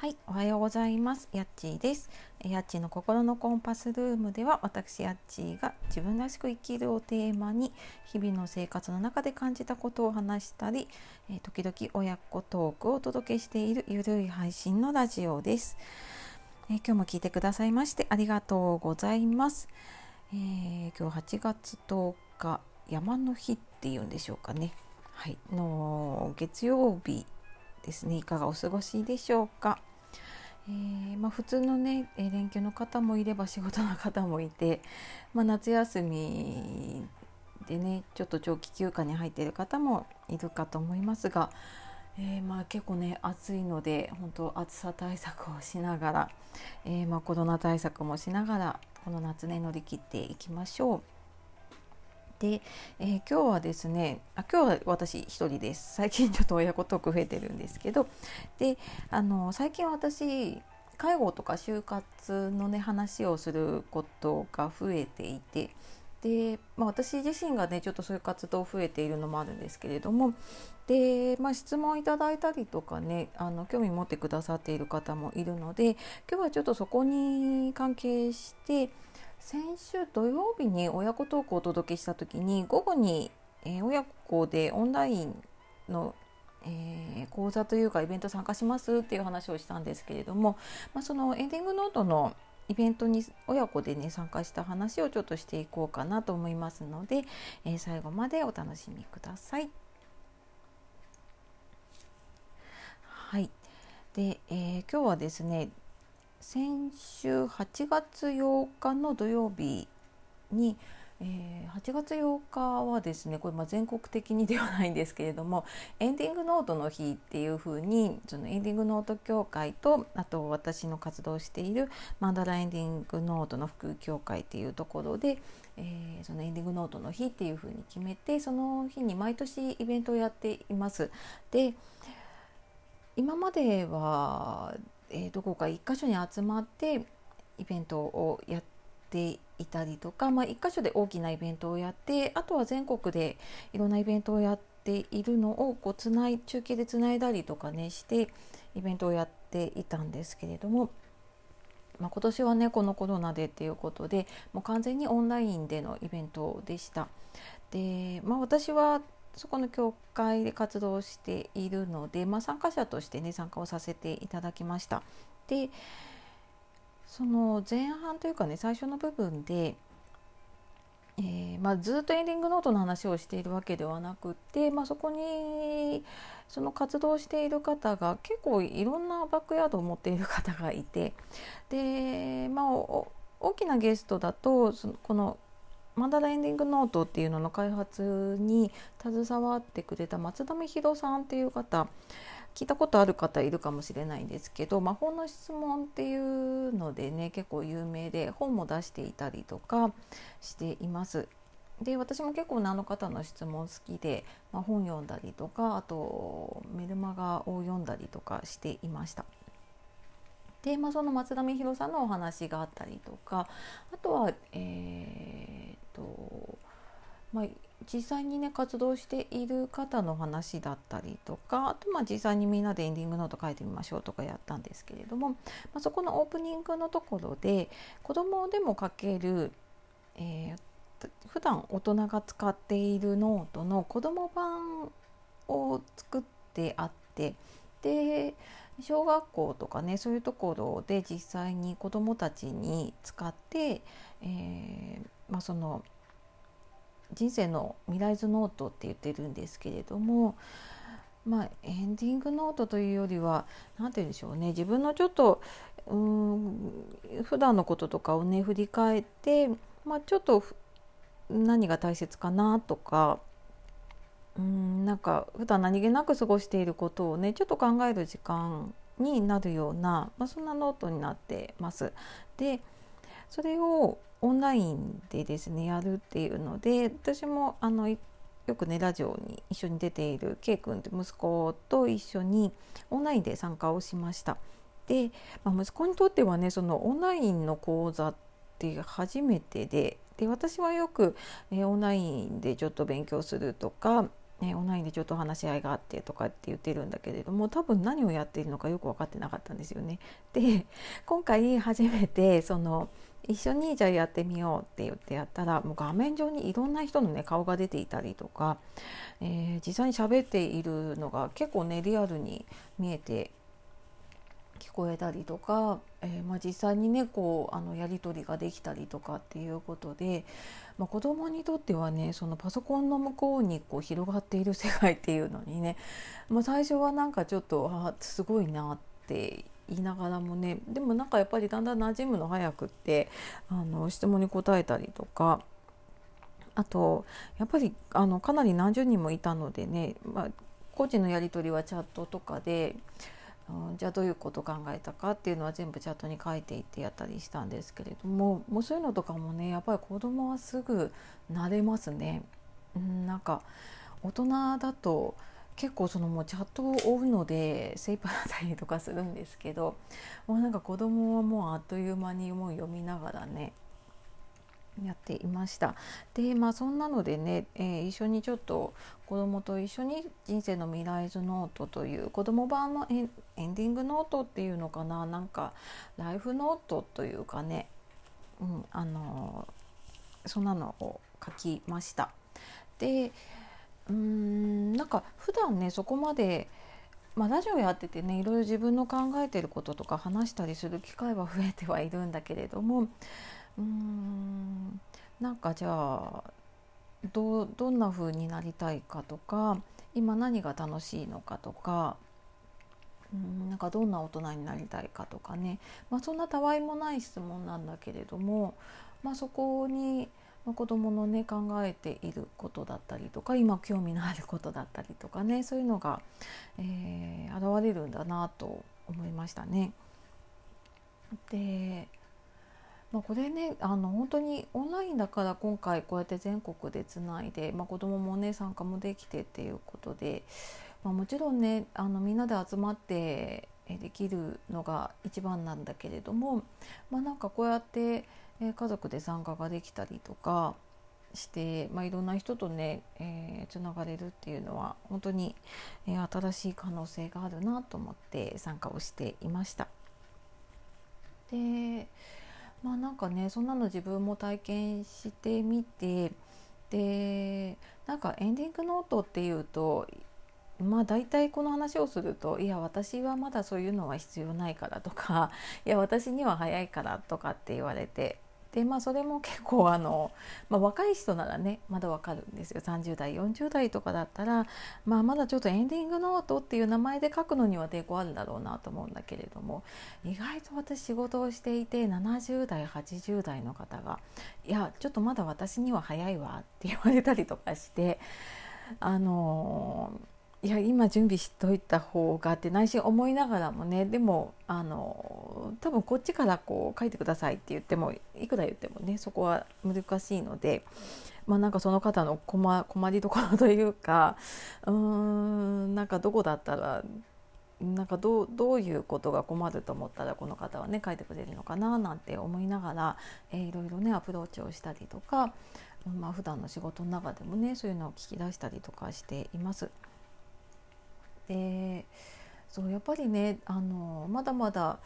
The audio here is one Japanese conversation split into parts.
はい、おはようございます。やっちーです。やっちーの心のコンパスルームでは、私やっちーが自分らしく生きるをテーマに、日々の生活の中で感じたことを話したり、え時々親子トークをお届けしているゆるい配信のラジオです。え今日も聞いてくださいましてありがとうございます。えー、今日8月10日、山の日っていうんでしょうかね。はい、の月曜日ですね。いかがお過ごしでしょうか。えー、まあ、普通のね連休の方もいれば仕事の方もいて、まあ、夏休みでねちょっと長期休暇に入っている方もいるかと思いますが、えー、まあ結構ね暑いので本当暑さ対策をしながら、えー、まコロナ対策もしながらこの夏ね乗り切っていきましょう。で、えー、今日はですねあ今日は私一人です。最近ちょっと親子トーク増えてるんですけどであの最近私介護とか就活のね話をすることが増えていてで、まあ、私自身がねちょっとそういう活動増えているのもあるんですけれどもで、まあ、質問いただいたりとかねあの興味持ってくださっている方もいるので今日はちょっとそこに関係して先週土曜日に親子トークをお届けした時に午後に、えー、親子でオンラインの、えー、講座というかイベント参加しますっていう話をしたんですけれども、まあ、そのエンディングノートのイベントに親子でね参加した話をちょっとしていこうかなと思いますので、えー、最後までお楽しみください。はい。で、えー、今日はですね先週8月8日の土曜日に、えー、8月8日はですねこれま全国的にではないんですけれどもエンディングノートの日っていうふうにそのエンディングノート協会とあと私の活動しているマンダラエンディングノートの副協会っていうところで、えー、そのエンディングノートの日っていうふうに決めてその日に毎年イベントをやっています。で今まではえー、どこか1箇所に集まってイベントをやっていたりとか、まあ、1箇所で大きなイベントをやってあとは全国でいろんなイベントをやっているのをこうつない中継でつないだりとかねしてイベントをやっていたんですけれども。まあ、今年はねこのコロナでっていうことでもう完全にオンラインでのイベントでした。で、まあ、私はそこの教会で活動しているので、まあ、参加者としてね参加をさせていただきました。でその前半というかね最初の部分で、えー、まあ、ずっとエンディングノートの話をしているわけではなくて、まあ、そこにその活動している方が結構いろんなバックヤードを持っている方がいてで、まあ、大きなゲストだとそのこのマンダラエンディングノートっていうのの開発に携わってくれた松田美弘さんっていう方聞いたことある方いるかもしれないんですけど魔法の質問っていうのでね結構有名で本も出していたりとかしています。で私も結構あの方の質問好きで、まあ、本読んだりとかあとメルマガを読んだりとかしていました。で、まあ、その松田美弘さんのお話があったりとかあとは、えーとまあ、実際にね活動している方の話だったりとかあとまあ実際にみんなでエンディングノート書いてみましょうとかやったんですけれども、まあ、そこのオープニングのところで子どもでも書ける、えー、普段大人が使っているノートの子ども版を作ってあってで小学校とかねそういうところで実際に子どもたちに使って、えー、まあ、その人生の未来図ノートって言ってるんですけれども、まあ、エンディングノートというよりは何て言うんでしょうね自分のちょっとうん普段のこととかをね振り返って、まあ、ちょっと何が大切かなとかうんなんか普段何気なく過ごしていることをねちょっと考える時間になるような、まあ、そんなノートになってます。でそれをオンラインでですねやるっていうので私もあのよくねラジオに一緒に出ている K 君って息子と一緒にオンラインで参加をしました。で、まあ、息子にとってはねそのオンラインの講座って初めてでで私はよく、えオンラインでちょっと勉強するとかね、オンラインでちょっと話し合いがあってとかって言ってるんだけれども多分何をやっているのかよく分かってなかったんですよね。で今回初めてその一緒にじゃあやってみようって言ってやったらもう画面上にいろんな人のね顔が出ていたりとか、えー、実際に喋っているのが結構ねリアルに見えて聞こえたりとか、えー、まあ、実際にねこうあのやり取りができたりとかっていうことで、まあ、子供にとってはねそのパソコンの向こうにこう広がっている世界っていうのにね、まあ、最初はなんかちょっとあすごいなって言いながらもねでもなんかやっぱりだんだん馴染むの早くってあの質問に答えたりとかあとやっぱりあのかなり何十人もいたのでね、まあ、個人のやり取りはチャットとかでうん、じゃあどういうこと考えたかっていうのは全部チャットに書いていってやったりしたんですけれどももうそういうのとかもねやっぱり子供はすぐ慣れますね。うん、なんか大人だと結構そのもうチャットを追うので精一杯だったりとかするんですけどもうなんか子供はもうあっという間にもう読みながらねやっていました。でまあそんなのでね、えー、一緒にちょっと子供と一緒に「人生の未来図ノート」という子供版のエンディングノートっていうのかななんかライフノートというかね、うん、あのそんなのを書きました。でうーんなんか普段ねそこまでまあ、ラジオやっててねいろいろ自分の考えてることとか話したりする機会は増えてはいるんだけれどもうーんなんかじゃあどどんな風になりたいかとか今何が楽しいのかとかうんなんかどんな大人になりたいかとかね、まあ、そんなたわいもない質問なんだけれども、まあ、そこに子どものね考えていることだったりとか今興味のあることだったりとかねそういうのが、えー、現れるんだなと思いましたね。でまあ、これねあの本当にオンラインだから今回こうやって全国でつないで、まあ、子どももね参加もできてっていうことで、まあ、もちろんねあのみんなで集まってできるのが一番なんだけれども、まあ、なんかこうやってえ家族で参加ができたりとかして、まあ、いろんな人とね、えー、つながれるっていうのは本当に、えー、新しい可能性があるなと思って参加をしていました。でまあなんかねそんなの自分も体験してみてでなんかエンディングノートっていうとまあ大体この話をするといや私はまだそういうのは必要ないからとかいや私には早いからとかって言われてでまあそれも結構あの、まあ、若い人ならねまだわかるんですよ。30代40代とかだったら、まあ、まだちょっとエンディングノートっていう名前で書くのには抵抗あるだろうなと思うんだけれども意外と私仕事をしていて70代80代の方が「いやちょっとまだ私には早いわ」って言われたりとかしてあのーいや今準備しといた方がって内心思いながらもねでもあの多分こっちからこう書いてくださいって言ってもいくら言ってもねそこは難しいのでまあなんかその方の困困りどころというかうーんなんかどこだったらなんかどうどういうことが困ると思ったらこの方はね書いてくれるのかななんて思いながら、えー、いろいろねアプローチをしたりとか、まあ普段の仕事の中でもねそういうのを聞き出したりとかしています。でそうやっぱりねあのまだまだ、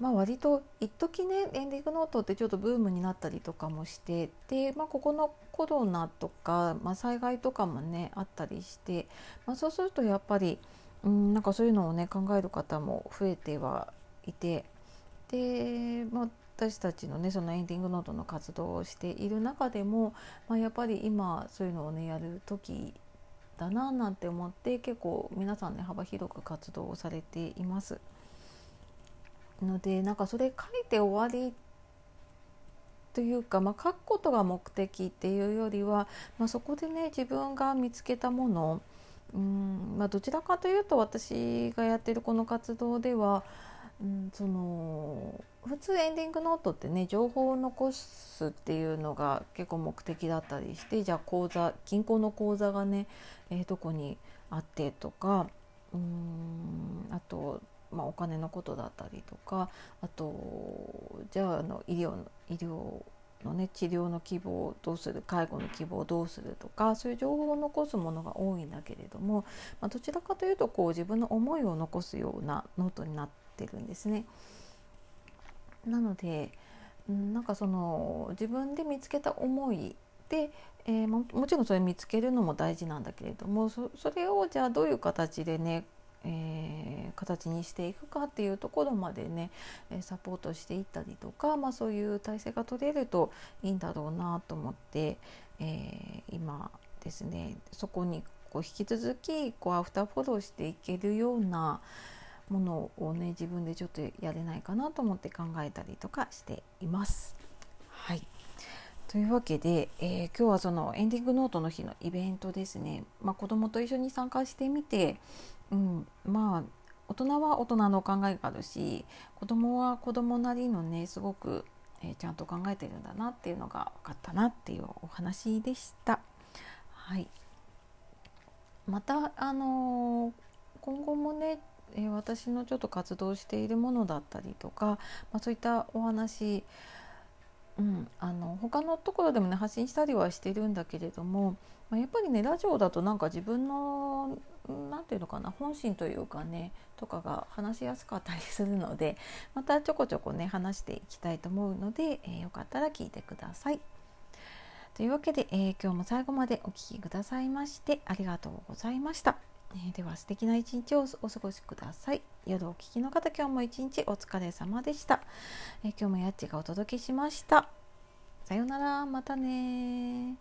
まあ、割と一時ねエンディングノートってちょっとブームになったりとかもしてで、まあ、ここのコロナとか、まあ、災害とかもねあったりして、まあ、そうするとやっぱり、うん、なんかそういうのをね考える方も増えてはいてで、まあ、私たちのねそのエンディングノートの活動をしている中でも、まあ、やっぱり今そういうのをねやる時だななんて思って結構皆さんね幅広く活動をされています。のでなんかそれ書いて終わりというか、まあ、書くことが目的っていうよりは、まあ、そこでね自分が見つけたものうん、まあ、どちらかというと私がやってるこの活動では、うん、その普通エンディングノートってね情報を残すっていうのが結構目的だったりしてじゃあ口座銀行の口座がね、えー、どこにあってとかうんあと、まあ、お金のことだったりとかあとじゃああの医療医療のね治療の希望をどうする介護の希望をどうするとかそういう情報を残すものが多いんだけれども、まあ、どちらかというとこう自分の思いを残すようなノートになっててるんですね。なのでなんかその自分で見つけた思いで、えー、ももちろんそれ見つけるのも大事なんだけれどもそれをじゃあどういう形でねえー、形にしていくかっていうところまでねサポートしていったりとか、まあ、そういう体制が取れるといいんだろうなと思って、えー、今ですねそこにこう引き続きこうアフターフォローしていけるようなものをね自分でちょっとやれないかなと思って考えたりとかしています。はいというわけで、えー、今日はそのエンディングノートの日のイベントですね、まあ、子どもと一緒に参加してみて、うん、まあ大人は大人の考えがあるし子供は子供なりのねすごく、えー、ちゃんと考えてるんだなっていうのが分かったなっていうお話でした。はい、またあのー、今後もね、え、私のちょっと活動しているものだったりとか、まあ、そういったお話うん、あの他のところでもね発信したりはしてるんだけれども、まあ、やっぱりねラジオだとなんか自分の何て言うのかな本心というかねとかが話しやすかったりするのでまたちょこちょこね話していきたいと思うので、えー、よかったら聞いてください。というわけで、えー、今日も最後までお聴きくださいましてありがとうございました。えー、では素敵な一日をお過ごしください。夜お聞きの方、今日も一日お疲れ様でした。えー、今日もやっちがお届けしました。さようなら、またね